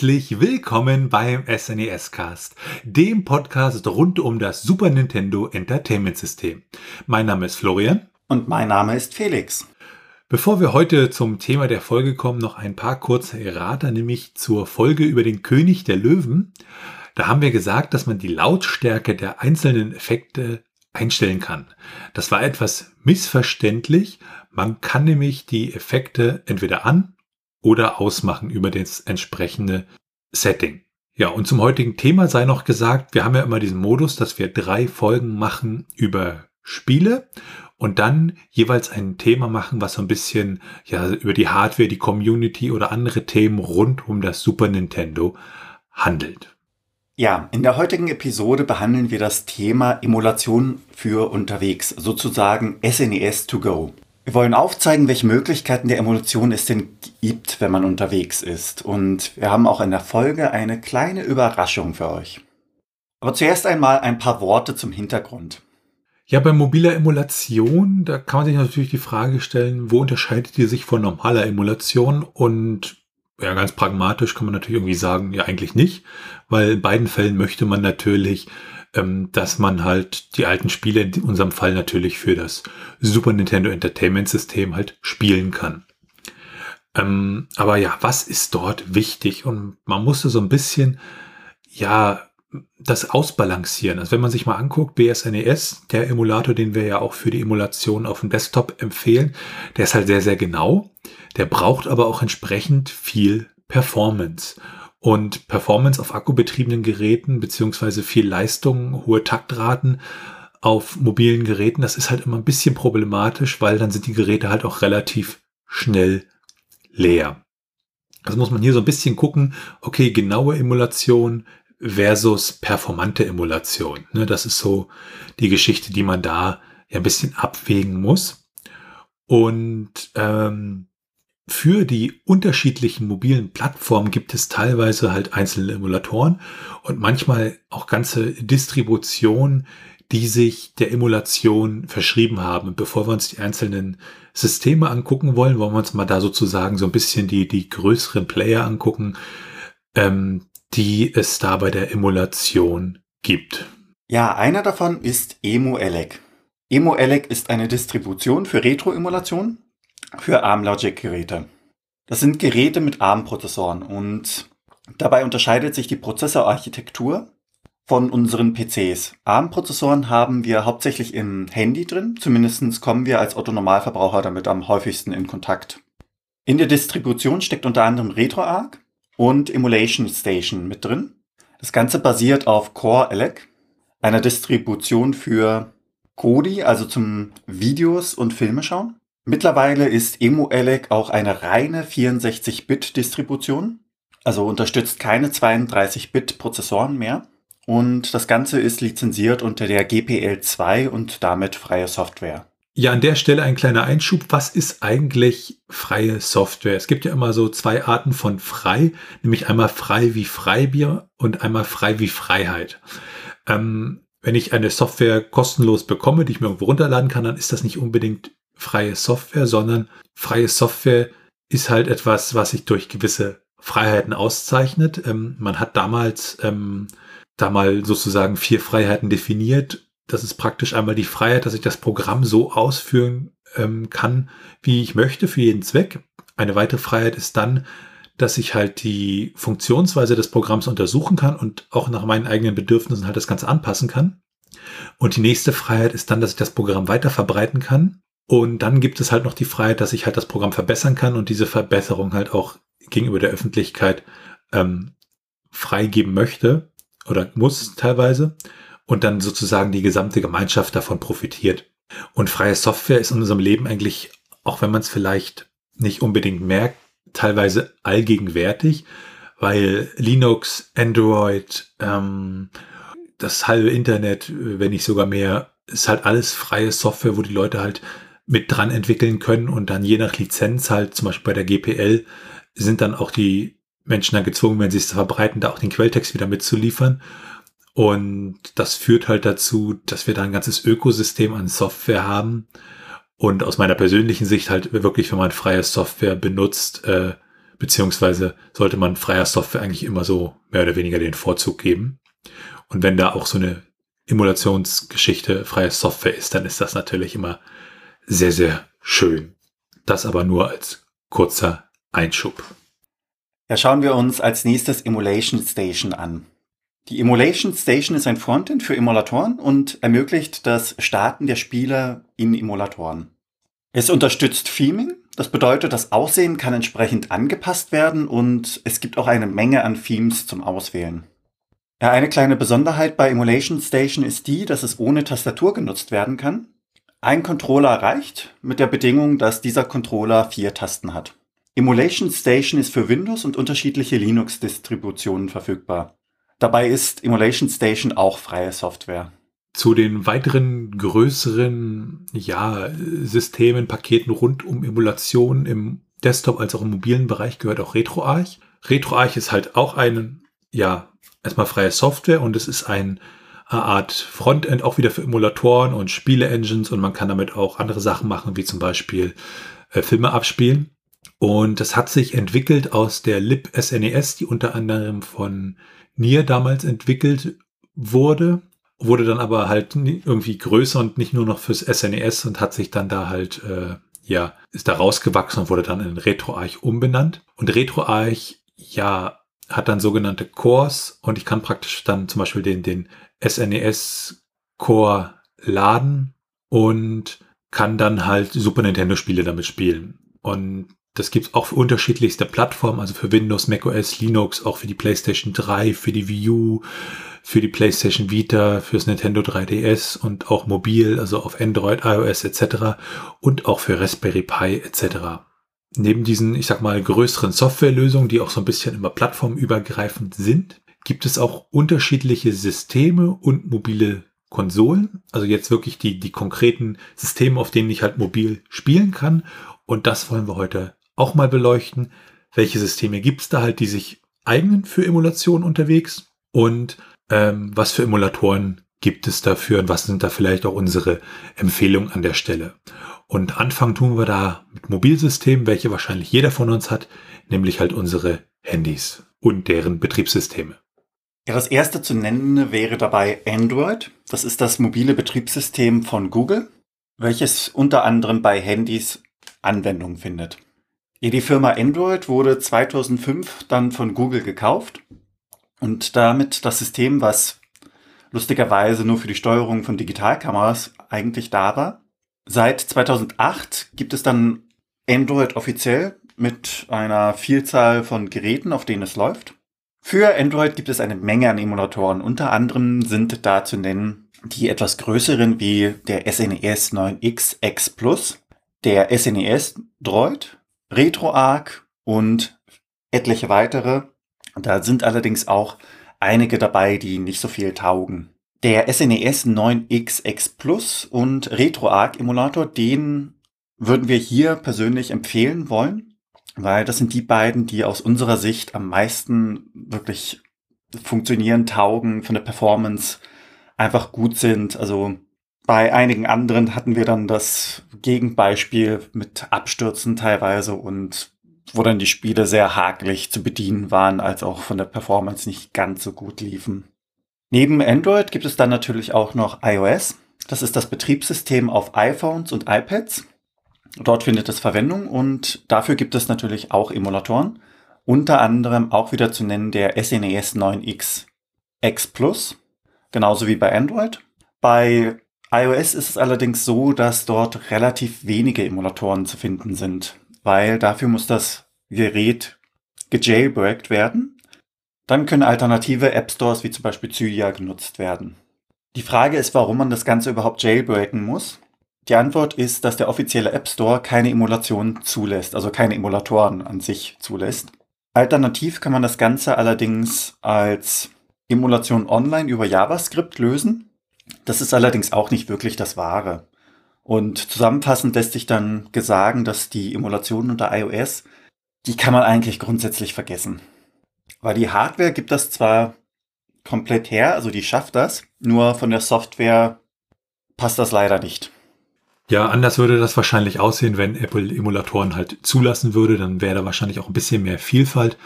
Herzlich willkommen beim SNES Cast, dem Podcast rund um das Super Nintendo Entertainment System. Mein Name ist Florian. Und mein Name ist Felix. Bevor wir heute zum Thema der Folge kommen, noch ein paar kurze Errata, nämlich zur Folge über den König der Löwen. Da haben wir gesagt, dass man die Lautstärke der einzelnen Effekte einstellen kann. Das war etwas missverständlich. Man kann nämlich die Effekte entweder an oder ausmachen über das entsprechende Setting. Ja, und zum heutigen Thema sei noch gesagt, wir haben ja immer diesen Modus, dass wir drei Folgen machen über Spiele und dann jeweils ein Thema machen, was so ein bisschen ja über die Hardware, die Community oder andere Themen rund um das Super Nintendo handelt. Ja, in der heutigen Episode behandeln wir das Thema Emulation für unterwegs, sozusagen SNES e to go. Wir wollen aufzeigen, welche Möglichkeiten der Emulation es denn gibt, wenn man unterwegs ist. Und wir haben auch in der Folge eine kleine Überraschung für euch. Aber zuerst einmal ein paar Worte zum Hintergrund. Ja, bei mobiler Emulation, da kann man sich natürlich die Frage stellen, wo unterscheidet die sich von normaler Emulation? Und ja, ganz pragmatisch kann man natürlich irgendwie sagen, ja, eigentlich nicht, weil in beiden Fällen möchte man natürlich ähm, dass man halt die alten Spiele, in unserem Fall natürlich für das Super Nintendo Entertainment System halt spielen kann. Ähm, aber ja, was ist dort wichtig? Und man musste so ein bisschen, ja, das ausbalancieren. Also wenn man sich mal anguckt, BSNES, e der Emulator, den wir ja auch für die Emulation auf dem Desktop empfehlen, der ist halt sehr, sehr genau. Der braucht aber auch entsprechend viel Performance. Und Performance auf akkubetriebenen Geräten beziehungsweise viel Leistung, hohe Taktraten auf mobilen Geräten, das ist halt immer ein bisschen problematisch, weil dann sind die Geräte halt auch relativ schnell leer. Also muss man hier so ein bisschen gucken, okay, genaue Emulation versus performante Emulation. Ne, das ist so die Geschichte, die man da ja ein bisschen abwägen muss. Und ähm, für die unterschiedlichen mobilen Plattformen gibt es teilweise halt einzelne Emulatoren und manchmal auch ganze Distributionen, die sich der Emulation verschrieben haben. Und bevor wir uns die einzelnen Systeme angucken wollen, wollen wir uns mal da sozusagen so ein bisschen die, die größeren Player angucken, ähm, die es da bei der Emulation gibt. Ja, einer davon ist EmuElec. EmuElec ist eine Distribution für Retro-Emulation für ARM-Logic-Geräte. Das sind Geräte mit ARM-Prozessoren und dabei unterscheidet sich die Prozessorarchitektur von unseren PCs. ARM-Prozessoren haben wir hauptsächlich im Handy drin, zumindest kommen wir als Otto-Normalverbraucher damit am häufigsten in Kontakt. In der Distribution steckt unter anderem RetroArch und Emulation Station mit drin. Das Ganze basiert auf Core Elec, einer Distribution für Kodi, also zum Videos und Filme schauen. Mittlerweile ist EmuElec auch eine reine 64-Bit-Distribution, also unterstützt keine 32-Bit-Prozessoren mehr. Und das Ganze ist lizenziert unter der GPL 2 und damit freie Software. Ja, an der Stelle ein kleiner Einschub. Was ist eigentlich freie Software? Es gibt ja immer so zwei Arten von frei, nämlich einmal frei wie Freibier und einmal frei wie Freiheit. Ähm, wenn ich eine Software kostenlos bekomme, die ich mir irgendwo runterladen kann, dann ist das nicht unbedingt freie Software, sondern freie Software ist halt etwas, was sich durch gewisse Freiheiten auszeichnet. Ähm, man hat damals ähm, da mal sozusagen vier Freiheiten definiert. Das ist praktisch einmal die Freiheit, dass ich das Programm so ausführen ähm, kann, wie ich möchte, für jeden Zweck. Eine weitere Freiheit ist dann, dass ich halt die Funktionsweise des Programms untersuchen kann und auch nach meinen eigenen Bedürfnissen halt das Ganze anpassen kann. Und die nächste Freiheit ist dann, dass ich das Programm weiter verbreiten kann und dann gibt es halt noch die Freiheit, dass ich halt das Programm verbessern kann und diese Verbesserung halt auch gegenüber der Öffentlichkeit ähm, freigeben möchte oder muss teilweise und dann sozusagen die gesamte Gemeinschaft davon profitiert. Und freie Software ist in unserem Leben eigentlich, auch wenn man es vielleicht nicht unbedingt merkt, teilweise allgegenwärtig, weil Linux, Android, ähm, das halbe Internet, wenn nicht sogar mehr, ist halt alles freie Software, wo die Leute halt mit dran entwickeln können und dann je nach Lizenz halt, zum Beispiel bei der GPL, sind dann auch die Menschen dann gezwungen, wenn sie es verbreiten, da auch den Quelltext wieder mitzuliefern. Und das führt halt dazu, dass wir da ein ganzes Ökosystem an Software haben. Und aus meiner persönlichen Sicht halt wirklich, wenn man freie Software benutzt, äh, beziehungsweise sollte man freier Software eigentlich immer so mehr oder weniger den Vorzug geben. Und wenn da auch so eine Emulationsgeschichte freie Software ist, dann ist das natürlich immer sehr, sehr schön. Das aber nur als kurzer Einschub. Ja, schauen wir uns als nächstes Emulation Station an. Die Emulation Station ist ein Frontend für Emulatoren und ermöglicht das Starten der Spiele in Emulatoren. Es unterstützt Theming, das bedeutet, das Aussehen kann entsprechend angepasst werden und es gibt auch eine Menge an Themes zum Auswählen. Ja, eine kleine Besonderheit bei Emulation Station ist die, dass es ohne Tastatur genutzt werden kann. Ein Controller reicht, mit der Bedingung, dass dieser Controller vier Tasten hat. Emulation Station ist für Windows und unterschiedliche Linux-Distributionen verfügbar. Dabei ist Emulation Station auch freie Software. Zu den weiteren größeren ja, Systemen, Paketen rund um Emulation im Desktop als auch im mobilen Bereich gehört auch RetroArch. RetroArch ist halt auch eine, ja, erstmal freie Software und es ist ein, eine Art Frontend auch wieder für Emulatoren und Spiele-Engines und man kann damit auch andere Sachen machen, wie zum Beispiel äh, Filme abspielen. Und das hat sich entwickelt aus der lib-SNES, die unter anderem von Nier damals entwickelt wurde, wurde dann aber halt irgendwie größer und nicht nur noch fürs SNES und hat sich dann da halt, äh, ja, ist da rausgewachsen und wurde dann in RetroArch umbenannt. Und RetroArch, ja, hat dann sogenannte Cores und ich kann praktisch dann zum Beispiel den, den SNES Core laden und kann dann halt Super Nintendo Spiele damit spielen. Und das gibt's auch für unterschiedlichste Plattformen, also für Windows, macOS, Linux, auch für die PlayStation 3, für die Wii U, für die PlayStation Vita, fürs Nintendo 3DS und auch mobil, also auf Android, iOS etc. und auch für Raspberry Pi etc. Neben diesen, ich sag mal, größeren Softwarelösungen, die auch so ein bisschen immer plattformübergreifend sind, gibt es auch unterschiedliche Systeme und mobile Konsolen. Also jetzt wirklich die, die konkreten Systeme, auf denen ich halt mobil spielen kann. Und das wollen wir heute auch mal beleuchten. Welche Systeme gibt es da halt, die sich eignen für Emulation unterwegs? Und ähm, was für Emulatoren gibt es dafür und was sind da vielleicht auch unsere Empfehlungen an der Stelle? Und anfangen tun wir da mit Mobilsystemen, welche wahrscheinlich jeder von uns hat, nämlich halt unsere Handys und deren Betriebssysteme. Ja, das erste zu nennen wäre dabei Android. Das ist das mobile Betriebssystem von Google, welches unter anderem bei Handys Anwendung findet. Die Firma Android wurde 2005 dann von Google gekauft und damit das System, was lustigerweise nur für die Steuerung von Digitalkameras eigentlich da war. Seit 2008 gibt es dann Android offiziell mit einer Vielzahl von Geräten, auf denen es läuft. Für Android gibt es eine Menge an Emulatoren. Unter anderem sind da zu nennen die etwas größeren wie der SNES 9X X Plus, der SNES Droid, RetroArch und etliche weitere. Da sind allerdings auch einige dabei, die nicht so viel taugen. Der SNES 9X X Plus und RetroArch Emulator, den würden wir hier persönlich empfehlen wollen weil das sind die beiden, die aus unserer Sicht am meisten wirklich funktionieren, taugen, von der Performance einfach gut sind. Also bei einigen anderen hatten wir dann das Gegenbeispiel mit Abstürzen teilweise und wo dann die Spiele sehr hakelig zu bedienen waren, als auch von der Performance nicht ganz so gut liefen. Neben Android gibt es dann natürlich auch noch iOS. Das ist das Betriebssystem auf iPhones und iPads. Dort findet es Verwendung und dafür gibt es natürlich auch Emulatoren. Unter anderem auch wieder zu nennen der SNES 9X X Plus, genauso wie bei Android. Bei iOS ist es allerdings so, dass dort relativ wenige Emulatoren zu finden sind, weil dafür muss das Gerät gejailbreakt werden. Dann können alternative App Stores wie zum Beispiel Cydia genutzt werden. Die Frage ist, warum man das Ganze überhaupt jailbreaken muss. Die Antwort ist, dass der offizielle App Store keine Emulation zulässt, also keine Emulatoren an sich zulässt. Alternativ kann man das Ganze allerdings als Emulation online über JavaScript lösen. Das ist allerdings auch nicht wirklich das Wahre. Und zusammenfassend lässt sich dann sagen, dass die Emulation unter iOS, die kann man eigentlich grundsätzlich vergessen. Weil die Hardware gibt das zwar komplett her, also die schafft das, nur von der Software passt das leider nicht. Ja, anders würde das wahrscheinlich aussehen, wenn Apple Emulatoren halt zulassen würde. Dann wäre da wahrscheinlich auch ein bisschen mehr Vielfalt.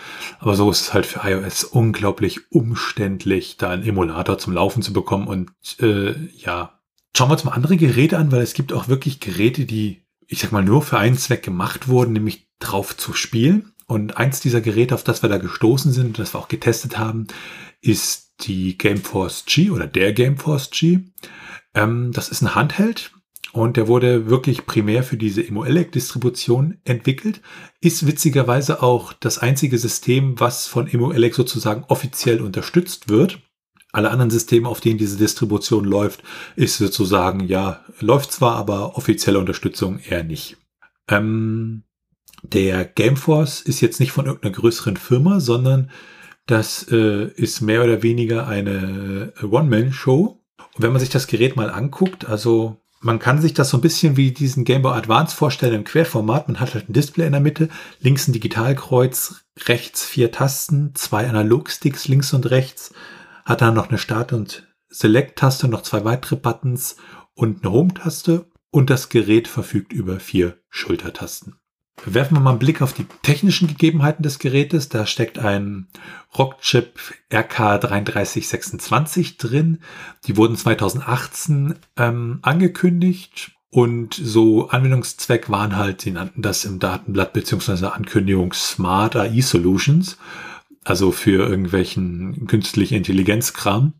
Aber so ist es halt für iOS unglaublich umständlich, da einen Emulator zum Laufen zu bekommen. Und äh, ja, schauen wir uns mal andere Geräte an, weil es gibt auch wirklich Geräte, die, ich sag mal, nur für einen Zweck gemacht wurden, nämlich drauf zu spielen. Und eins dieser Geräte, auf das wir da gestoßen sind, das wir auch getestet haben, ist die Gameforce G oder der Gameforce G. Ähm, das ist ein Handheld und der wurde wirklich primär für diese EmuElec-Distribution entwickelt. Ist witzigerweise auch das einzige System, was von EmuElec sozusagen offiziell unterstützt wird. Alle anderen Systeme, auf denen diese Distribution läuft, ist sozusagen, ja, läuft zwar, aber offizielle Unterstützung eher nicht. Ähm, der Gameforce ist jetzt nicht von irgendeiner größeren Firma, sondern das äh, ist mehr oder weniger eine One-Man-Show. Und wenn man sich das Gerät mal anguckt, also man kann sich das so ein bisschen wie diesen Game Boy Advance vorstellen im Querformat. Man hat halt ein Display in der Mitte, links ein Digitalkreuz, rechts vier Tasten, zwei Analogsticks links und rechts, hat dann noch eine Start- und Select-Taste, noch zwei weitere Buttons und eine Home-Taste und das Gerät verfügt über vier Schultertasten. Werfen wir mal einen Blick auf die technischen Gegebenheiten des Gerätes. Da steckt ein Rockchip RK3326 drin. Die wurden 2018 ähm, angekündigt und so Anwendungszweck waren halt, sie nannten das im Datenblatt beziehungsweise Ankündigung Smart AI Solutions, also für irgendwelchen künstliche Intelligenzkram.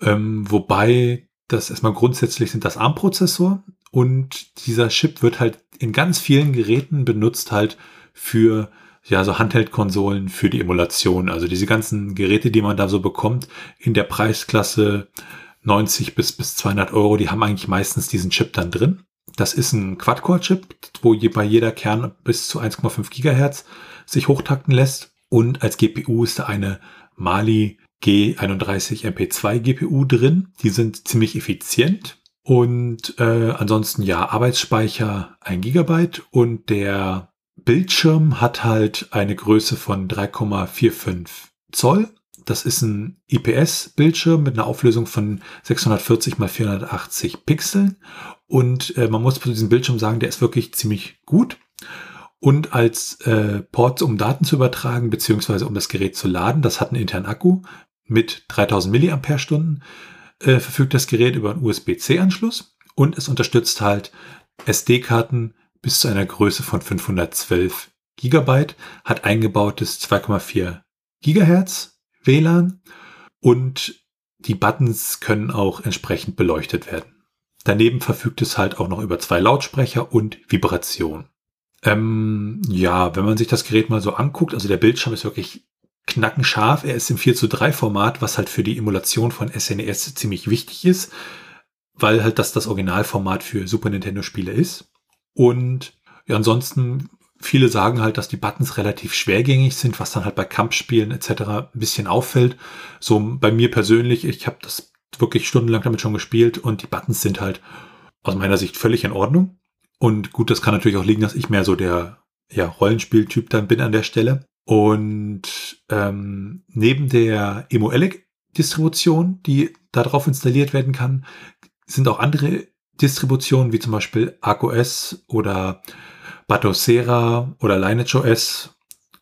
Ähm, wobei das erstmal grundsätzlich sind das ARM-Prozessor und dieser Chip wird halt in ganz vielen Geräten benutzt halt für ja, so Handheld-Konsolen für die Emulation. Also diese ganzen Geräte, die man da so bekommt in der Preisklasse 90 bis, bis 200 Euro, die haben eigentlich meistens diesen Chip dann drin. Das ist ein Quad-Core-Chip, wo je, bei jeder Kern bis zu 1,5 Gigahertz sich hochtakten lässt. Und als GPU ist da eine Mali G31 MP2 GPU drin. Die sind ziemlich effizient und äh, ansonsten ja, Arbeitsspeicher 1 Gigabyte und der Bildschirm hat halt eine Größe von 3,45 Zoll. Das ist ein IPS-Bildschirm mit einer Auflösung von 640 x 480 Pixeln. Und äh, man muss zu diesem Bildschirm sagen, der ist wirklich ziemlich gut. Und als äh, Port, um Daten zu übertragen, beziehungsweise um das Gerät zu laden, das hat einen internen Akku mit 3000 mAh äh, verfügt das Gerät über einen USB-C-Anschluss und es unterstützt halt SD-Karten bis zu einer Größe von 512 Gigabyte, hat eingebautes 2,4 Gigahertz WLAN und die Buttons können auch entsprechend beleuchtet werden. Daneben verfügt es halt auch noch über zwei Lautsprecher und Vibration. Ähm, ja, wenn man sich das Gerät mal so anguckt, also der Bildschirm ist wirklich knackenscharf. Er ist im 4 zu 3 Format, was halt für die Emulation von SNES e ziemlich wichtig ist, weil halt das das Originalformat für Super Nintendo Spiele ist. Und ja, ansonsten viele sagen halt, dass die Buttons relativ schwergängig sind, was dann halt bei Kampfspielen etc. ein bisschen auffällt. So bei mir persönlich, ich habe das wirklich stundenlang damit schon gespielt und die Buttons sind halt aus meiner Sicht völlig in Ordnung. Und gut, das kann natürlich auch liegen, dass ich mehr so der ja, Rollenspieltyp dann bin an der Stelle. Und ähm, neben der EmuElec-Distribution, die darauf installiert werden kann, sind auch andere Distributionen, wie zum Beispiel ArcOS oder Batocera oder LineageOS,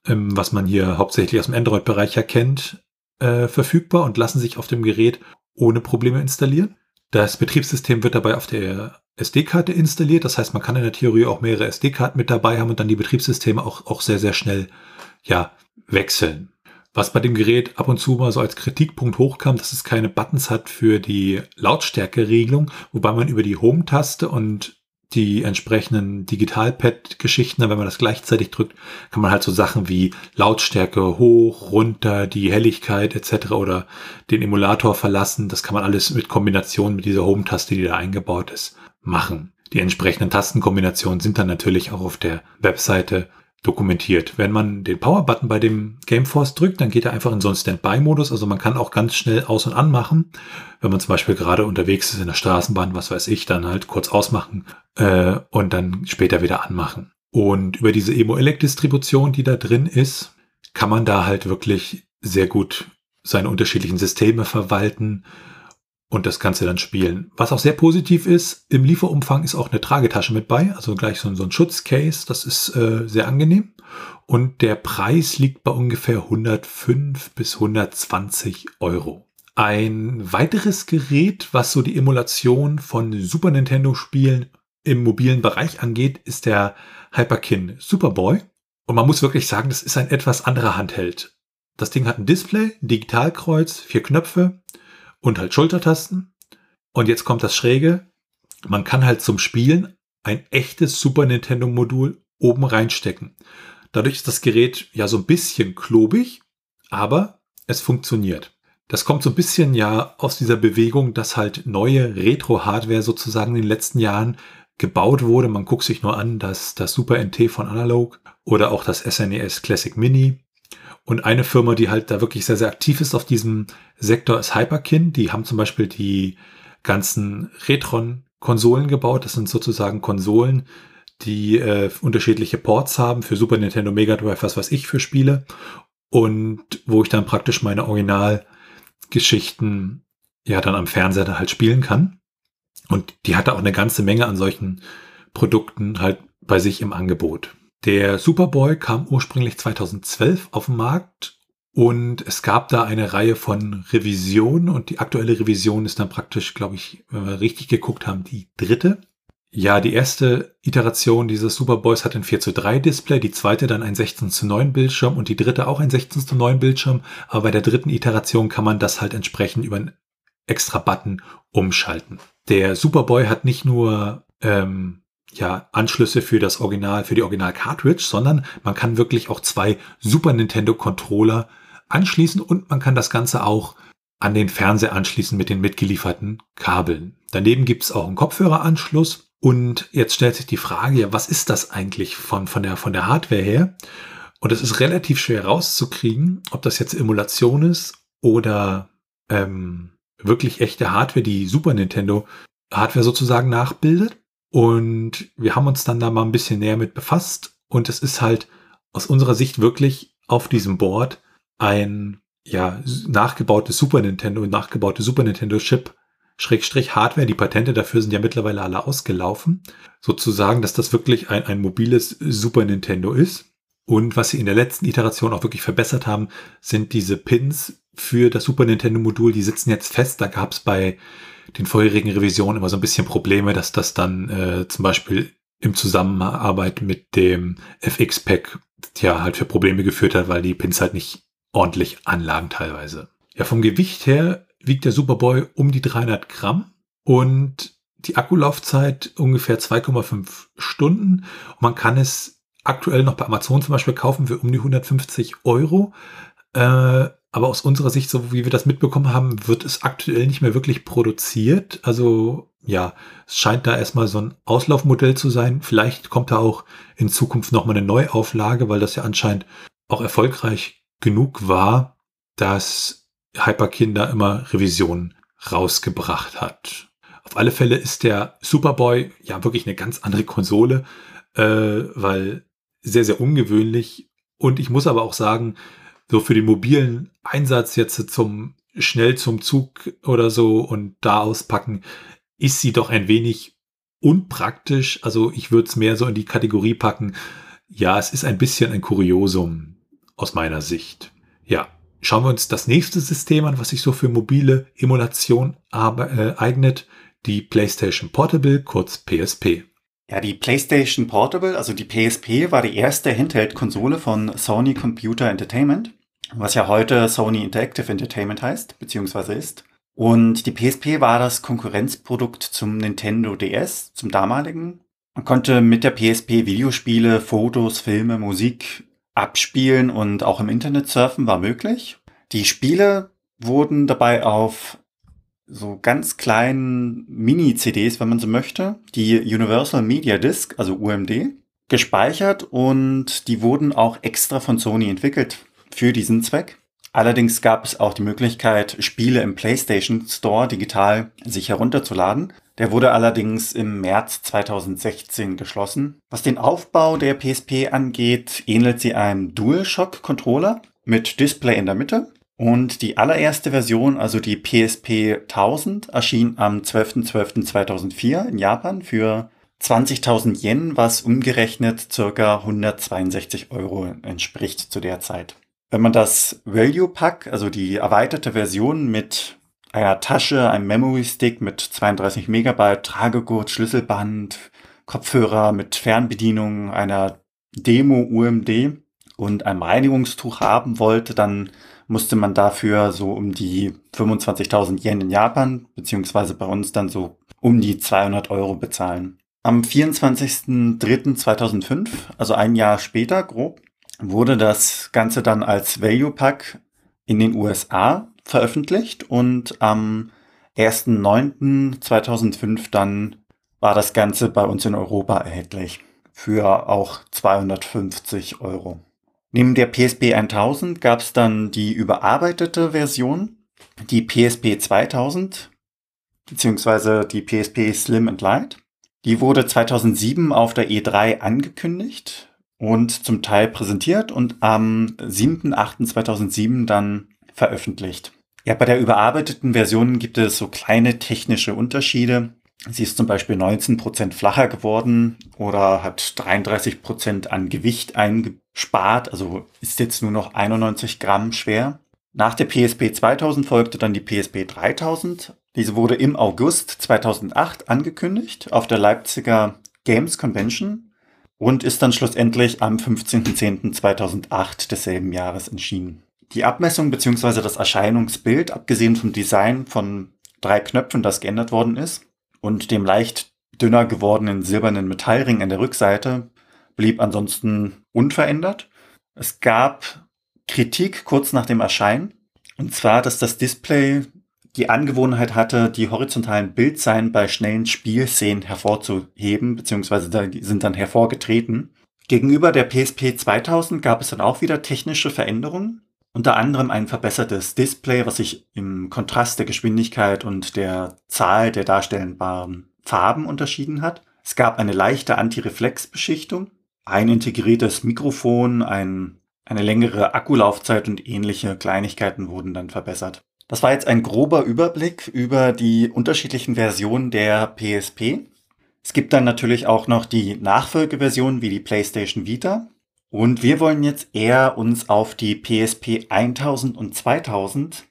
ähm, was man hier hauptsächlich aus dem Android-Bereich erkennt, äh, verfügbar und lassen sich auf dem Gerät ohne Probleme installieren. Das Betriebssystem wird dabei auf der SD-Karte installiert. Das heißt, man kann in der Theorie auch mehrere SD-Karten mit dabei haben und dann die Betriebssysteme auch, auch sehr, sehr schnell ja, wechseln. Was bei dem Gerät ab und zu mal so als Kritikpunkt hochkam, dass es keine Buttons hat für die Lautstärkeregelung, wobei man über die Home-Taste und die entsprechenden Digitalpad-Geschichten, wenn man das gleichzeitig drückt, kann man halt so Sachen wie Lautstärke hoch, runter, die Helligkeit etc. oder den Emulator verlassen. Das kann man alles mit Kombination mit dieser Home-Taste, die da eingebaut ist, machen. Die entsprechenden Tastenkombinationen sind dann natürlich auch auf der Webseite dokumentiert. Wenn man den Power-Button bei dem Gameforce drückt, dann geht er einfach in so einen Standby-Modus. Also man kann auch ganz schnell aus- und anmachen. Wenn man zum Beispiel gerade unterwegs ist in der Straßenbahn, was weiß ich, dann halt kurz ausmachen äh, und dann später wieder anmachen. Und über diese Emo-Elec-Distribution, die da drin ist, kann man da halt wirklich sehr gut seine unterschiedlichen Systeme verwalten und das Ganze dann spielen. Was auch sehr positiv ist, im Lieferumfang ist auch eine Tragetasche mit bei, also gleich so, so ein Schutzcase, das ist äh, sehr angenehm. Und der Preis liegt bei ungefähr 105 bis 120 Euro. Ein weiteres Gerät, was so die Emulation von Super Nintendo Spielen im mobilen Bereich angeht, ist der Hyperkin Superboy. Und man muss wirklich sagen, das ist ein etwas anderer Handheld. Das Ding hat ein Display, ein Digitalkreuz, vier Knöpfe und halt Schultertasten. Und jetzt kommt das Schräge. Man kann halt zum Spielen ein echtes Super Nintendo Modul oben reinstecken. Dadurch ist das Gerät ja so ein bisschen klobig, aber es funktioniert. Das kommt so ein bisschen ja aus dieser Bewegung, dass halt neue Retro-Hardware sozusagen in den letzten Jahren gebaut wurde. Man guckt sich nur an, dass das Super NT von Analog oder auch das SNES e Classic Mini. Und eine Firma, die halt da wirklich sehr, sehr aktiv ist auf diesem Sektor, ist Hyperkin. Die haben zum Beispiel die ganzen Retron-Konsolen gebaut. Das sind sozusagen Konsolen, die äh, unterschiedliche Ports haben für Super Nintendo, Mega Drive, was weiß ich für Spiele. Und wo ich dann praktisch meine Originalgeschichten ja dann am Fernseher halt spielen kann. Und die hatte auch eine ganze Menge an solchen Produkten halt bei sich im Angebot. Der Superboy kam ursprünglich 2012 auf den Markt und es gab da eine Reihe von Revisionen und die aktuelle Revision ist dann praktisch, glaube ich, wenn wir richtig geguckt haben, die dritte. Ja, die erste Iteration dieses Superboys hat ein 4 zu 3 Display, die zweite dann ein 16 zu 9 Bildschirm und die dritte auch ein 16 zu 9 Bildschirm. Aber bei der dritten Iteration kann man das halt entsprechend über einen extra Button umschalten. Der Superboy hat nicht nur ähm, ja, Anschlüsse für das Original, für die Original Cartridge, sondern man kann wirklich auch zwei Super Nintendo Controller anschließen und man kann das Ganze auch an den Fernseher anschließen mit den mitgelieferten Kabeln. Daneben gibt es auch einen Kopfhöreranschluss und jetzt stellt sich die Frage, ja, was ist das eigentlich von, von, der, von der Hardware her? Und es ist relativ schwer rauszukriegen, ob das jetzt Emulation ist oder ähm, wirklich echte Hardware, die Super Nintendo Hardware sozusagen nachbildet. Und wir haben uns dann da mal ein bisschen näher mit befasst. Und es ist halt aus unserer Sicht wirklich auf diesem Board ein ja, nachgebautes Super Nintendo, nachgebaute Super Nintendo Chip, Schrägstrich Hardware. Die Patente dafür sind ja mittlerweile alle ausgelaufen. Sozusagen, dass das wirklich ein, ein mobiles Super Nintendo ist. Und was sie in der letzten Iteration auch wirklich verbessert haben, sind diese Pins für das Super Nintendo Modul. Die sitzen jetzt fest. Da gab es bei den vorherigen Revisionen immer so ein bisschen Probleme, dass das dann äh, zum Beispiel im Zusammenarbeit mit dem FX-Pack ja halt für Probleme geführt hat, weil die Pins halt nicht ordentlich anlagen teilweise. Ja, vom Gewicht her wiegt der Superboy um die 300 Gramm und die Akkulaufzeit ungefähr 2,5 Stunden. Und man kann es aktuell noch bei Amazon zum Beispiel kaufen für um die 150 Euro. Äh, aber aus unserer Sicht, so wie wir das mitbekommen haben, wird es aktuell nicht mehr wirklich produziert. Also ja, es scheint da erstmal so ein Auslaufmodell zu sein. Vielleicht kommt da auch in Zukunft nochmal eine Neuauflage, weil das ja anscheinend auch erfolgreich genug war, dass Hyperkinder immer Revisionen rausgebracht hat. Auf alle Fälle ist der Superboy ja wirklich eine ganz andere Konsole, äh, weil sehr, sehr ungewöhnlich. Und ich muss aber auch sagen, so für den mobilen Einsatz jetzt zum schnell zum Zug oder so und da auspacken, ist sie doch ein wenig unpraktisch. Also ich würde es mehr so in die Kategorie packen. Ja, es ist ein bisschen ein Kuriosum aus meiner Sicht. Ja, schauen wir uns das nächste System an, was sich so für mobile Emulation äh, eignet. Die PlayStation Portable, kurz PSP. Ja, die PlayStation Portable, also die PSP, war die erste Handheld-Konsole von Sony Computer Entertainment was ja heute Sony Interactive Entertainment heißt, beziehungsweise ist. Und die PSP war das Konkurrenzprodukt zum Nintendo DS, zum damaligen. Man konnte mit der PSP Videospiele, Fotos, Filme, Musik abspielen und auch im Internet surfen war möglich. Die Spiele wurden dabei auf so ganz kleinen Mini-CDs, wenn man so möchte, die Universal Media Disc, also UMD, gespeichert und die wurden auch extra von Sony entwickelt für diesen Zweck. Allerdings gab es auch die Möglichkeit, Spiele im PlayStation Store digital sich herunterzuladen. Der wurde allerdings im März 2016 geschlossen. Was den Aufbau der PSP angeht, ähnelt sie einem DualShock-Controller mit Display in der Mitte. Und die allererste Version, also die PSP 1000, erschien am 12.12.2004 in Japan für 20.000 Yen, was umgerechnet circa 162 Euro entspricht zu der Zeit. Wenn man das Value Pack, also die erweiterte Version mit einer Tasche, einem Memory Stick mit 32 Megabyte, Tragegurt, Schlüsselband, Kopfhörer mit Fernbedienung, einer Demo UMD und einem Reinigungstuch haben wollte, dann musste man dafür so um die 25.000 Yen in Japan, beziehungsweise bei uns dann so um die 200 Euro bezahlen. Am 24.03.2005, also ein Jahr später grob, wurde das Ganze dann als Value Pack in den USA veröffentlicht und am 1.09.2005 dann war das Ganze bei uns in Europa erhältlich für auch 250 Euro. Neben der PSP 1000 gab es dann die überarbeitete Version, die PSP 2000 beziehungsweise die PSP Slim and Light. Die wurde 2007 auf der E3 angekündigt und zum Teil präsentiert und am 7.8.2007 dann veröffentlicht. Ja, bei der überarbeiteten Version gibt es so kleine technische Unterschiede. Sie ist zum Beispiel 19% flacher geworden oder hat 33% an Gewicht eingespart, also ist jetzt nur noch 91 Gramm schwer. Nach der PSP 2000 folgte dann die PSP 3000. Diese wurde im August 2008 angekündigt auf der Leipziger Games Convention und ist dann schlussendlich am 15.10.2008 desselben Jahres erschienen. Die Abmessung bzw. das Erscheinungsbild, abgesehen vom Design von drei Knöpfen, das geändert worden ist, und dem leicht dünner gewordenen silbernen Metallring an der Rückseite blieb ansonsten unverändert. Es gab Kritik kurz nach dem Erscheinen, und zwar, dass das Display die Angewohnheit hatte, die horizontalen Bildzeilen bei schnellen Spielszenen hervorzuheben, beziehungsweise sind dann hervorgetreten. Gegenüber der PSP 2000 gab es dann auch wieder technische Veränderungen. Unter anderem ein verbessertes Display, was sich im Kontrast der Geschwindigkeit und der Zahl der darstellbaren Farben unterschieden hat. Es gab eine leichte Antireflexbeschichtung, ein integriertes Mikrofon, ein, eine längere Akkulaufzeit und ähnliche Kleinigkeiten wurden dann verbessert. Das war jetzt ein grober Überblick über die unterschiedlichen Versionen der PSP. Es gibt dann natürlich auch noch die Nachfolgeversion wie die PlayStation Vita. Und wir wollen jetzt eher uns auf die PSP 1000 und 2000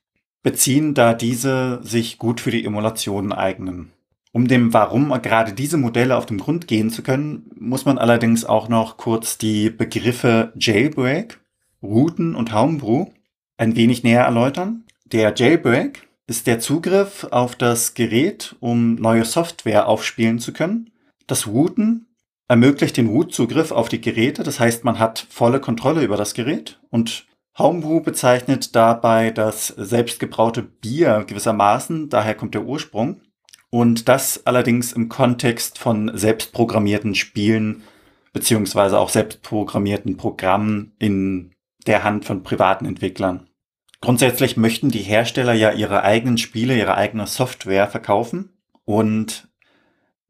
beziehen, da diese sich gut für die Emulationen eignen. Um dem Warum gerade diese Modelle auf den Grund gehen zu können, muss man allerdings auch noch kurz die Begriffe Jailbreak, Routen und Homebrew ein wenig näher erläutern. Der Jailbreak ist der Zugriff auf das Gerät, um neue Software aufspielen zu können. Das Routen ermöglicht den Root-Zugriff auf die Geräte. Das heißt, man hat volle Kontrolle über das Gerät und Homebrew bezeichnet dabei das selbstgebraute Bier gewissermaßen, daher kommt der Ursprung. Und das allerdings im Kontext von selbstprogrammierten Spielen beziehungsweise auch selbstprogrammierten Programmen in der Hand von privaten Entwicklern. Grundsätzlich möchten die Hersteller ja ihre eigenen Spiele, ihre eigene Software verkaufen und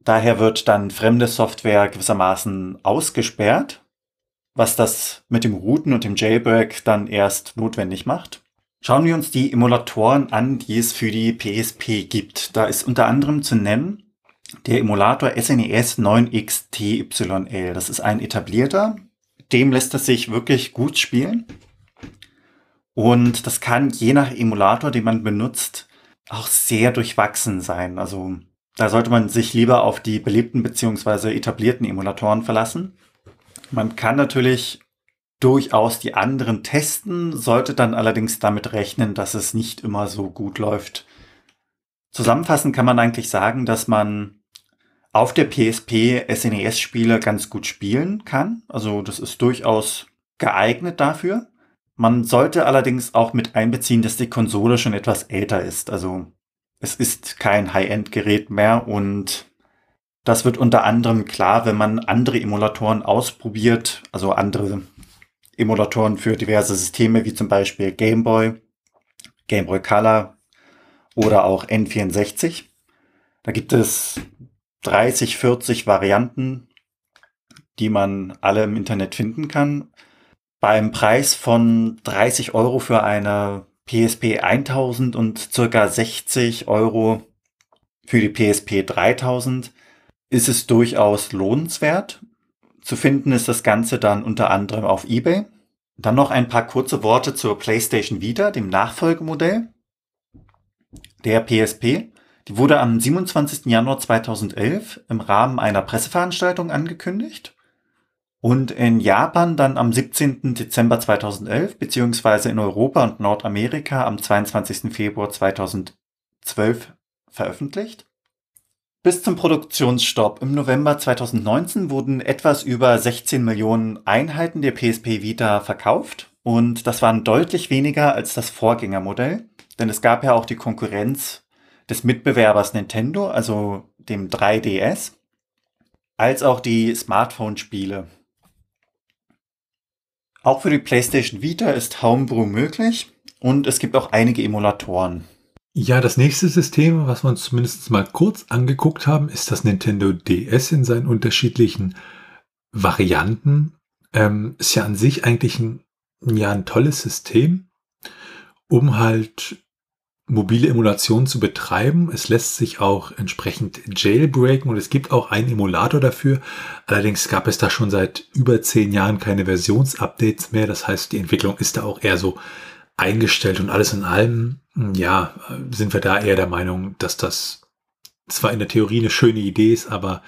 Daher wird dann fremde Software gewissermaßen ausgesperrt, was das mit dem Routen und dem Jailbreak dann erst notwendig macht. Schauen wir uns die Emulatoren an, die es für die PSP gibt. Da ist unter anderem zu nennen der Emulator SNES 9XTYL. Das ist ein etablierter. Dem lässt es sich wirklich gut spielen. Und das kann je nach Emulator, den man benutzt, auch sehr durchwachsen sein. Also da sollte man sich lieber auf die beliebten beziehungsweise etablierten Emulatoren verlassen. Man kann natürlich durchaus die anderen testen, sollte dann allerdings damit rechnen, dass es nicht immer so gut läuft. Zusammenfassend kann man eigentlich sagen, dass man auf der PSP SNES-Spiele ganz gut spielen kann. Also das ist durchaus geeignet dafür. Man sollte allerdings auch mit einbeziehen, dass die Konsole schon etwas älter ist. Also es ist kein High-End-Gerät mehr und das wird unter anderem klar, wenn man andere Emulatoren ausprobiert, also andere Emulatoren für diverse Systeme, wie zum Beispiel Game Boy, Game Boy Color oder auch N64. Da gibt es 30, 40 Varianten, die man alle im Internet finden kann. Beim Preis von 30 Euro für eine PSP 1000 und circa 60 Euro für die PSP 3000 ist es durchaus lohnenswert. Zu finden ist das Ganze dann unter anderem auf eBay. Dann noch ein paar kurze Worte zur PlayStation Vita, dem Nachfolgemodell der PSP. Die wurde am 27. Januar 2011 im Rahmen einer Presseveranstaltung angekündigt und in Japan dann am 17. Dezember 2011 beziehungsweise in Europa und Nordamerika am 22. Februar 2012 veröffentlicht. Bis zum Produktionsstopp im November 2019 wurden etwas über 16 Millionen Einheiten der PSP Vita verkauft und das waren deutlich weniger als das Vorgängermodell, denn es gab ja auch die Konkurrenz des Mitbewerbers Nintendo, also dem 3DS, als auch die Smartphone-Spiele auch für die PlayStation Vita ist Homebrew möglich und es gibt auch einige Emulatoren. Ja, das nächste System, was wir uns zumindest mal kurz angeguckt haben, ist das Nintendo DS in seinen unterschiedlichen Varianten. Ähm, ist ja an sich eigentlich ein, ja, ein tolles System, um halt mobile Emulation zu betreiben. Es lässt sich auch entsprechend jailbreaken und es gibt auch einen Emulator dafür. Allerdings gab es da schon seit über zehn Jahren keine Versionsupdates mehr. Das heißt, die Entwicklung ist da auch eher so eingestellt und alles in allem, ja, sind wir da eher der Meinung, dass das zwar in der Theorie eine schöne Idee ist, aber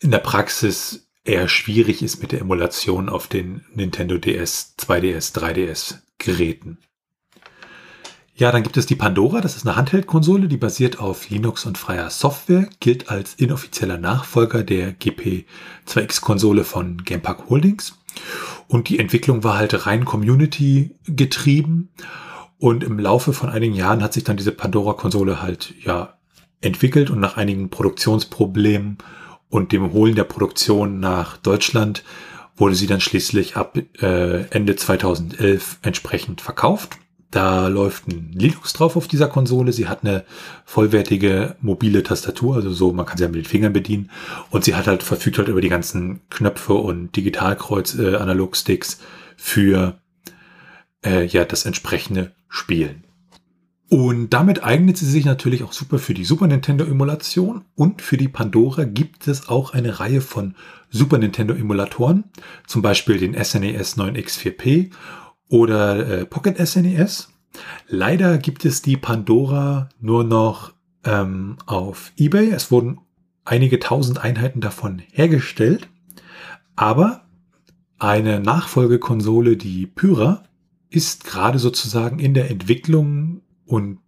in der Praxis eher schwierig ist mit der Emulation auf den Nintendo DS, 2DS, 3DS Geräten. Ja, dann gibt es die Pandora, das ist eine Handheld-Konsole, die basiert auf Linux und freier Software, gilt als inoffizieller Nachfolger der GP2X-Konsole von Gamepark Holdings. Und die Entwicklung war halt rein Community getrieben. Und im Laufe von einigen Jahren hat sich dann diese Pandora-Konsole halt ja entwickelt und nach einigen Produktionsproblemen und dem Holen der Produktion nach Deutschland wurde sie dann schließlich ab äh, Ende 2011 entsprechend verkauft. Da läuft ein Linux drauf auf dieser Konsole. Sie hat eine vollwertige mobile Tastatur, also so, man kann sie ja mit den Fingern bedienen. Und sie hat halt verfügt halt über die ganzen Knöpfe und Digitalkreuz, äh, Analogsticks für äh, ja das entsprechende Spielen. Und damit eignet sie sich natürlich auch super für die Super Nintendo Emulation und für die Pandora gibt es auch eine Reihe von Super Nintendo Emulatoren, zum Beispiel den SNES 9X4P oder äh, Pocket SNES. Leider gibt es die Pandora nur noch ähm, auf eBay. Es wurden einige tausend Einheiten davon hergestellt. Aber eine Nachfolgekonsole, die Pyra, ist gerade sozusagen in der Entwicklung und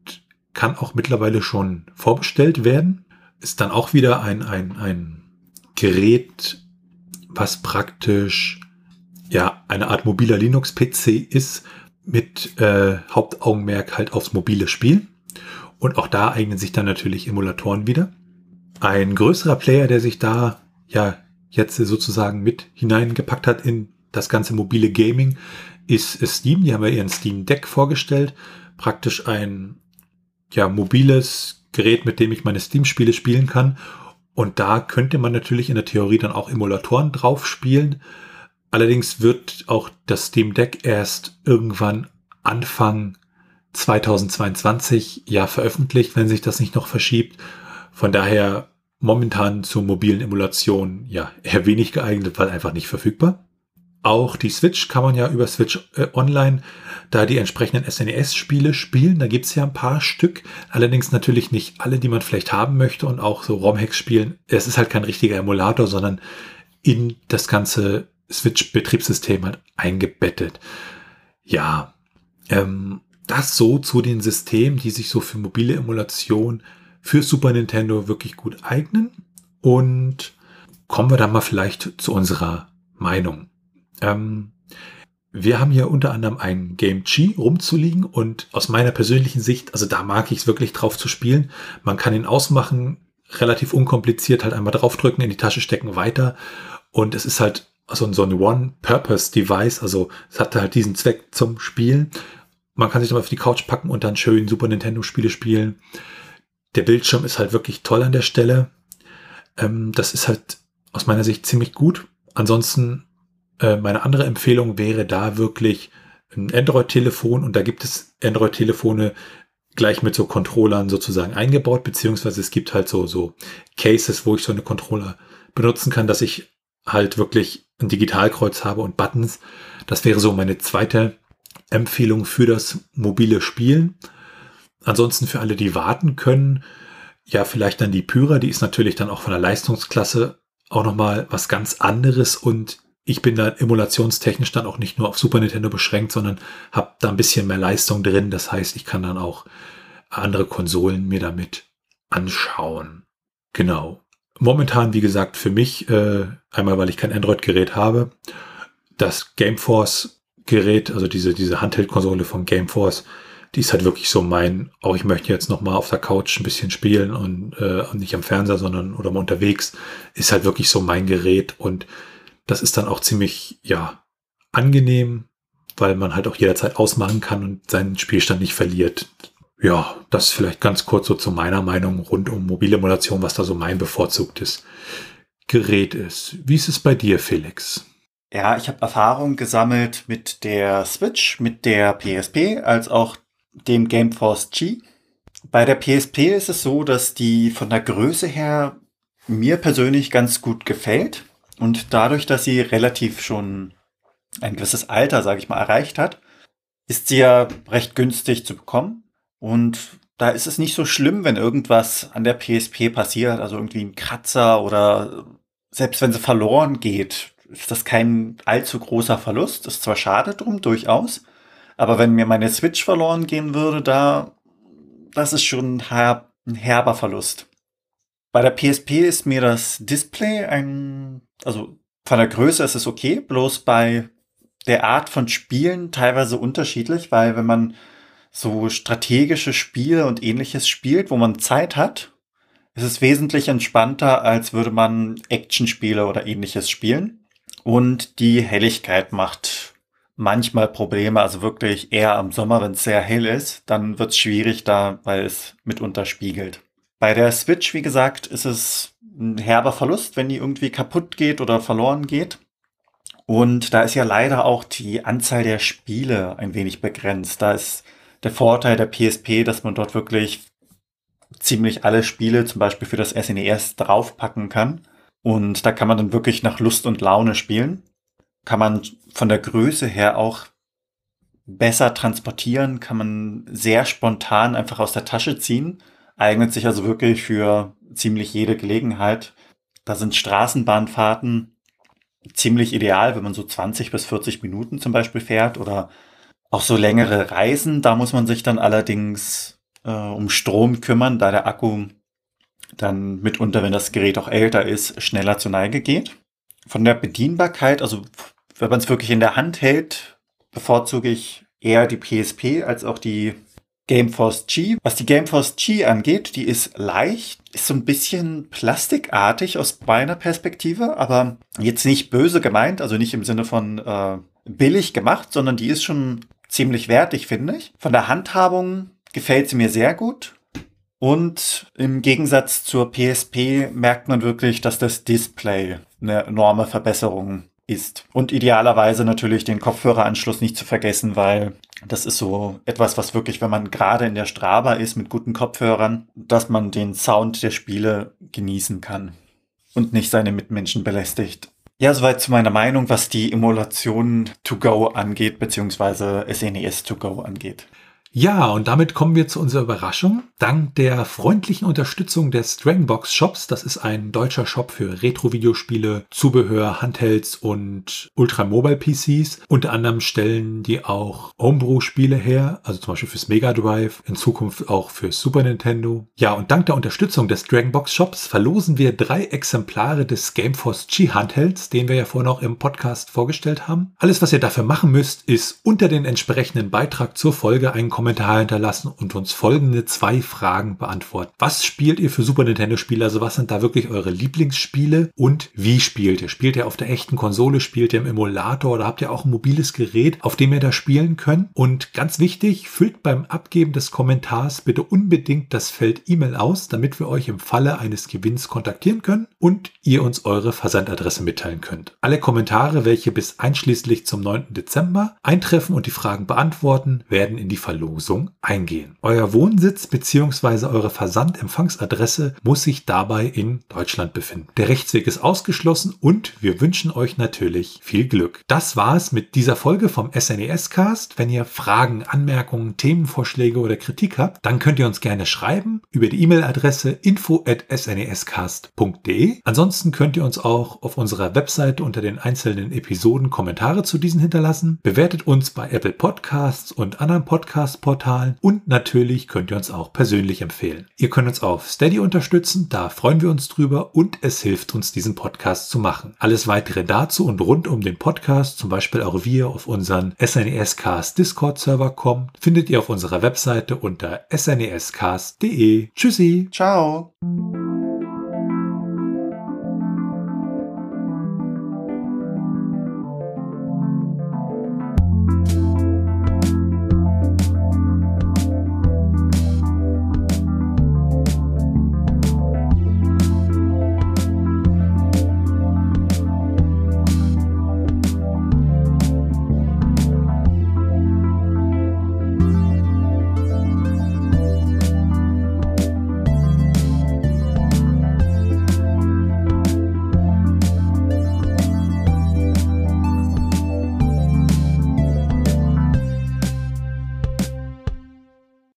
kann auch mittlerweile schon vorbestellt werden. Ist dann auch wieder ein, ein, ein Gerät, was praktisch ja eine Art mobiler Linux-PC ist mit äh, Hauptaugenmerk halt aufs mobile Spiel. Und auch da eignen sich dann natürlich Emulatoren wieder. Ein größerer Player, der sich da ja jetzt sozusagen mit hineingepackt hat in das ganze mobile Gaming, ist Steam. Die haben ja ihren Steam Deck vorgestellt. Praktisch ein ja, mobiles Gerät, mit dem ich meine Steam-Spiele spielen kann. Und da könnte man natürlich in der Theorie dann auch Emulatoren drauf spielen. Allerdings wird auch das Steam Deck erst irgendwann Anfang 2022 ja veröffentlicht, wenn sich das nicht noch verschiebt. Von daher momentan zur mobilen Emulation ja eher wenig geeignet, weil einfach nicht verfügbar. Auch die Switch kann man ja über Switch äh, Online da die entsprechenden SNES-Spiele spielen. Da gibt's ja ein paar Stück. Allerdings natürlich nicht alle, die man vielleicht haben möchte und auch so ROM-Hacks spielen. Es ist halt kein richtiger Emulator, sondern in das ganze Switch-Betriebssystem halt eingebettet. Ja, ähm, das so zu den Systemen, die sich so für mobile Emulation für Super Nintendo wirklich gut eignen. Und kommen wir dann mal vielleicht zu unserer Meinung. Ähm, wir haben hier unter anderem ein Game G rumzuliegen und aus meiner persönlichen Sicht, also da mag ich es wirklich drauf zu spielen. Man kann ihn ausmachen, relativ unkompliziert, halt einmal draufdrücken, in die Tasche stecken, weiter. Und es ist halt so, so ein One-Purpose-Device, also es hat halt diesen Zweck zum Spielen. Man kann sich dann auf die Couch packen und dann schön Super Nintendo-Spiele spielen. Der Bildschirm ist halt wirklich toll an der Stelle. Ähm, das ist halt aus meiner Sicht ziemlich gut. Ansonsten, äh, meine andere Empfehlung wäre da wirklich ein Android-Telefon und da gibt es Android-Telefone gleich mit so Controllern sozusagen eingebaut, beziehungsweise es gibt halt so, so Cases, wo ich so eine Controller benutzen kann, dass ich halt wirklich ein Digitalkreuz habe und Buttons. Das wäre so meine zweite Empfehlung für das mobile Spielen. Ansonsten für alle, die warten können, ja, vielleicht dann die Pyra, die ist natürlich dann auch von der Leistungsklasse auch nochmal was ganz anderes und ich bin da emulationstechnisch dann auch nicht nur auf Super Nintendo beschränkt, sondern habe da ein bisschen mehr Leistung drin. Das heißt, ich kann dann auch andere Konsolen mir damit anschauen. Genau. Momentan, wie gesagt, für mich, äh, einmal weil ich kein Android-Gerät habe, das Gameforce-Gerät, also diese, diese Handheld-Konsole von Gameforce, die ist halt wirklich so mein, auch ich möchte jetzt noch mal auf der Couch ein bisschen spielen und äh, nicht am Fernseher, sondern oder mal unterwegs, ist halt wirklich so mein Gerät und das ist dann auch ziemlich, ja, angenehm, weil man halt auch jederzeit ausmachen kann und seinen Spielstand nicht verliert. Ja, das vielleicht ganz kurz so zu meiner Meinung rund um Mobilemulation, was da so mein bevorzugtes Gerät ist. Wie ist es bei dir, Felix? Ja, ich habe Erfahrung gesammelt mit der Switch, mit der PSP, als auch dem Gameforce G. Bei der PSP ist es so, dass die von der Größe her mir persönlich ganz gut gefällt. Und dadurch, dass sie relativ schon ein gewisses Alter, sage ich mal, erreicht hat, ist sie ja recht günstig zu bekommen. Und da ist es nicht so schlimm, wenn irgendwas an der PSP passiert, also irgendwie ein Kratzer oder selbst wenn sie verloren geht, ist das kein allzu großer Verlust. Ist zwar schade drum, durchaus, aber wenn mir meine Switch verloren gehen würde, da, das ist schon ein, herb, ein herber Verlust. Bei der PSP ist mir das Display ein, also von der Größe ist es okay, bloß bei der Art von Spielen teilweise unterschiedlich, weil wenn man so strategische Spiele und ähnliches spielt, wo man Zeit hat, ist es wesentlich entspannter, als würde man Actionspiele oder ähnliches spielen. Und die Helligkeit macht manchmal Probleme, also wirklich eher am Sommer, wenn es sehr hell ist, dann wird es schwierig da, weil es mitunter spiegelt. Bei der Switch, wie gesagt, ist es ein herber Verlust, wenn die irgendwie kaputt geht oder verloren geht. Und da ist ja leider auch die Anzahl der Spiele ein wenig begrenzt. Da ist der Vorteil der PSP, dass man dort wirklich ziemlich alle Spiele, zum Beispiel für das SNES, e draufpacken kann. Und da kann man dann wirklich nach Lust und Laune spielen kann man von der Größe her auch besser transportieren, kann man sehr spontan einfach aus der Tasche ziehen, eignet sich also wirklich für ziemlich jede Gelegenheit. Da sind Straßenbahnfahrten ziemlich ideal, wenn man so 20 bis 40 Minuten zum Beispiel fährt oder auch so längere Reisen. Da muss man sich dann allerdings äh, um Strom kümmern, da der Akku dann mitunter, wenn das Gerät auch älter ist, schneller zur Neige geht. Von der Bedienbarkeit, also wenn man es wirklich in der Hand hält, bevorzuge ich eher die PSP als auch die Gameforce G. Was die Gameforce G angeht, die ist leicht, ist so ein bisschen plastikartig aus meiner Perspektive, aber jetzt nicht böse gemeint, also nicht im Sinne von äh, billig gemacht, sondern die ist schon ziemlich wertig, finde ich. Von der Handhabung gefällt sie mir sehr gut. Und im Gegensatz zur PSP merkt man wirklich, dass das Display eine enorme Verbesserung ist. Und idealerweise natürlich den Kopfhöreranschluss nicht zu vergessen, weil das ist so etwas, was wirklich, wenn man gerade in der Strava ist mit guten Kopfhörern, dass man den Sound der Spiele genießen kann und nicht seine Mitmenschen belästigt. Ja, soweit zu meiner Meinung, was die Emulation to go angeht, beziehungsweise SNES to go angeht. Ja, und damit kommen wir zu unserer Überraschung. Dank der freundlichen Unterstützung des Dragonbox Shops, das ist ein deutscher Shop für Retro-Videospiele, Zubehör, Handhelds und Ultra-Mobile-PCs. Unter anderem stellen die auch Homebrew-Spiele her, also zum Beispiel fürs Mega Drive, in Zukunft auch fürs Super Nintendo. Ja, und dank der Unterstützung des Dragonbox Shops verlosen wir drei Exemplare des Gameforce G Handhelds, den wir ja vorhin auch im Podcast vorgestellt haben. Alles, was ihr dafür machen müsst, ist unter den entsprechenden Beitrag zur Folge einen Kommentar hinterlassen und uns folgende zwei Fragen beantworten. Was spielt ihr für Super Nintendo-Spiele? Also was sind da wirklich eure Lieblingsspiele und wie spielt ihr? Spielt ihr auf der echten Konsole? Spielt ihr im Emulator oder habt ihr auch ein mobiles Gerät, auf dem ihr da spielen könnt? Und ganz wichtig, füllt beim Abgeben des Kommentars bitte unbedingt das Feld E-Mail aus, damit wir euch im Falle eines Gewinns kontaktieren können und ihr uns eure Versandadresse mitteilen könnt. Alle Kommentare, welche bis einschließlich zum 9. Dezember eintreffen und die Fragen beantworten, werden in die Verlosung eingehen. Euer Wohnsitz bzw. eure Versandempfangsadresse muss sich dabei in Deutschland befinden. Der Rechtsweg ist ausgeschlossen und wir wünschen euch natürlich viel Glück. Das war es mit dieser Folge vom SNES Cast. Wenn ihr Fragen, Anmerkungen, Themenvorschläge oder Kritik habt, dann könnt ihr uns gerne schreiben über die E-Mail-Adresse info@snescast.de. Ansonsten könnt ihr uns auch auf unserer Webseite unter den einzelnen Episoden Kommentare zu diesen hinterlassen. Bewertet uns bei Apple Podcasts und anderen Podcast-Portalen und natürlich könnt ihr uns auch persönlich empfehlen. Ihr könnt uns auf Steady unterstützen, da freuen wir uns drüber und es hilft uns, diesen Podcast zu machen. Alles weitere dazu und rund um den Podcast, zum Beispiel auch wir auf unseren SNES Cast Discord Server kommen, findet ihr auf unserer Webseite unter snescast.de. Tschüssi. Ciao.